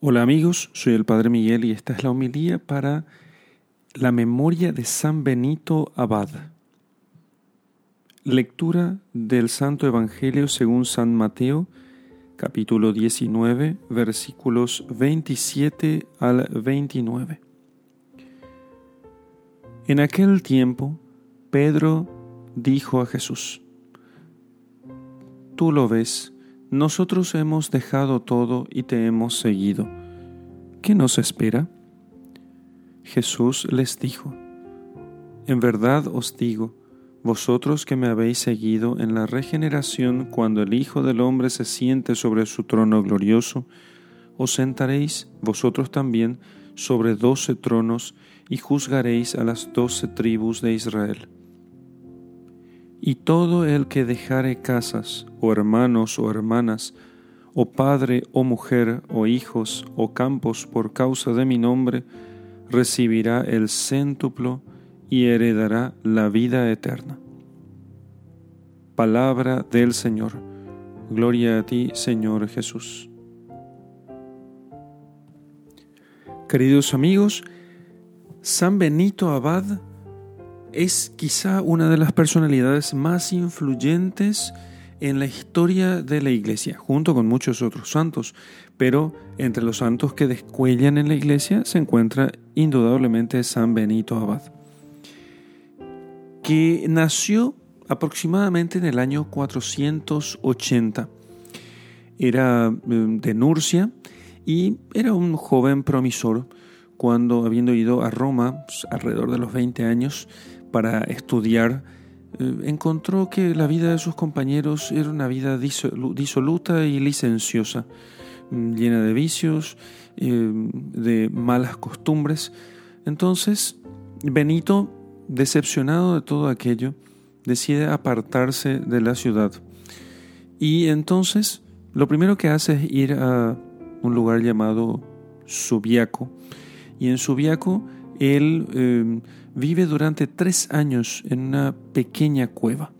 Hola amigos, soy el Padre Miguel y esta es la homilía para la memoria de San Benito Abad. Lectura del Santo Evangelio según San Mateo, capítulo 19, versículos 27 al 29. En aquel tiempo, Pedro dijo a Jesús, Tú lo ves, nosotros hemos dejado todo y te hemos seguido. ¿Qué nos espera? Jesús les dijo, En verdad os digo, vosotros que me habéis seguido en la regeneración cuando el Hijo del Hombre se siente sobre su trono glorioso, os sentaréis vosotros también sobre doce tronos y juzgaréis a las doce tribus de Israel. Y todo el que dejare casas, o hermanos o hermanas, o padre o mujer, o hijos o campos por causa de mi nombre, recibirá el céntuplo y heredará la vida eterna. Palabra del Señor. Gloria a ti, Señor Jesús. Queridos amigos, San Benito Abad es quizá una de las personalidades más influyentes en la historia de la Iglesia, junto con muchos otros santos, pero entre los santos que descuellan en la Iglesia se encuentra indudablemente San Benito Abad, que nació aproximadamente en el año 480. Era em, de Nurcia y era un joven promisor cuando, habiendo ido a Roma pues, alrededor de los 20 años, para estudiar, eh, encontró que la vida de sus compañeros era una vida disoluta y licenciosa, mm, llena de vicios, eh, de malas costumbres. Entonces, Benito, decepcionado de todo aquello, decide apartarse de la ciudad. Y entonces, lo primero que hace es ir a un lugar llamado Subiaco. Y en Subiaco, él eh, vive durante tres años en una pequeña cueva.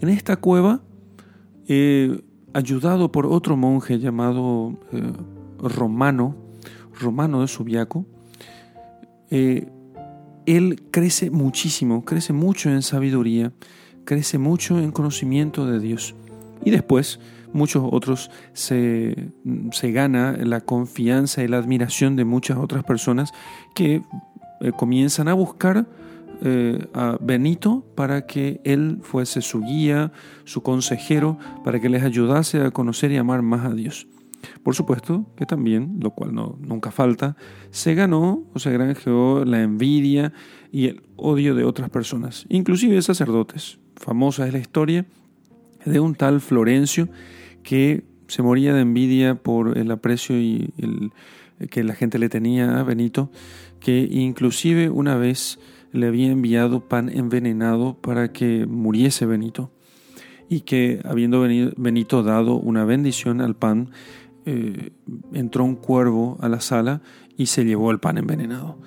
En esta cueva, eh, ayudado por otro monje llamado eh, Romano, Romano de Subiaco, él crece muchísimo, crece mucho en sabiduría, crece mucho en conocimiento de Dios. Y después muchos otros se, se gana la confianza y la admiración de muchas otras personas que eh, comienzan a buscar eh, a Benito para que él fuese su guía, su consejero, para que les ayudase a conocer y amar más a Dios. Por supuesto que también, lo cual no, nunca falta, se ganó o se granjeó la envidia y el odio de otras personas, inclusive sacerdotes. Famosa es la historia de un tal Florencio que se moría de envidia por el aprecio y el, que la gente le tenía a Benito, que inclusive una vez le había enviado pan envenenado para que muriese Benito, y que habiendo Benito dado una bendición al pan, eh, entró un cuervo a la sala y se llevó el pan envenenado.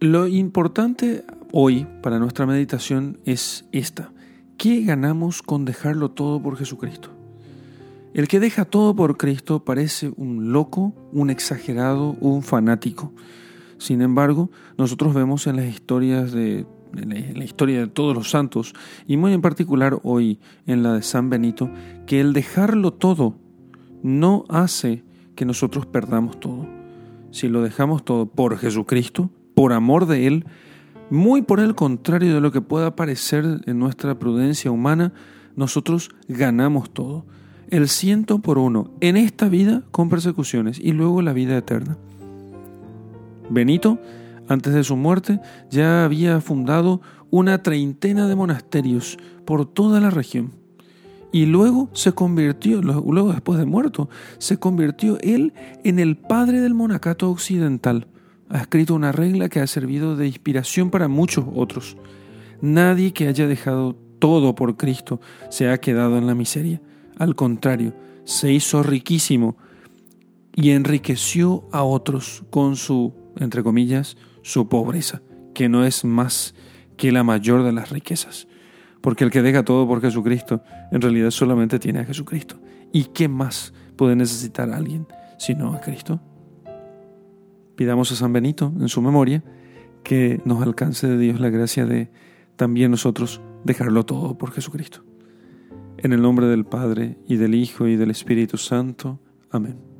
Lo importante hoy para nuestra meditación es esta. ¿Qué ganamos con dejarlo todo por Jesucristo? El que deja todo por Cristo parece un loco, un exagerado, un fanático. Sin embargo, nosotros vemos en las historias de la historia de todos los santos y muy en particular hoy en la de San Benito, que el dejarlo todo no hace que nosotros perdamos todo. Si lo dejamos todo por Jesucristo, por amor de Él, muy por el contrario de lo que pueda parecer en nuestra prudencia humana, nosotros ganamos todo el ciento por uno en esta vida con persecuciones y luego la vida eterna. Benito, antes de su muerte, ya había fundado una treintena de monasterios por toda la región. Y luego se convirtió, luego después de muerto, se convirtió él en el padre del monacato occidental. Ha escrito una regla que ha servido de inspiración para muchos otros. Nadie que haya dejado todo por Cristo se ha quedado en la miseria. Al contrario, se hizo riquísimo y enriqueció a otros con su, entre comillas, su pobreza, que no es más que la mayor de las riquezas. Porque el que deja todo por Jesucristo, en realidad solamente tiene a Jesucristo. ¿Y qué más puede necesitar alguien, sino a Cristo. Pidamos a San Benito, en su memoria, que nos alcance de Dios la gracia de también nosotros dejarlo todo por Jesucristo. En el nombre del Padre, y del Hijo, y del Espíritu Santo. Amén.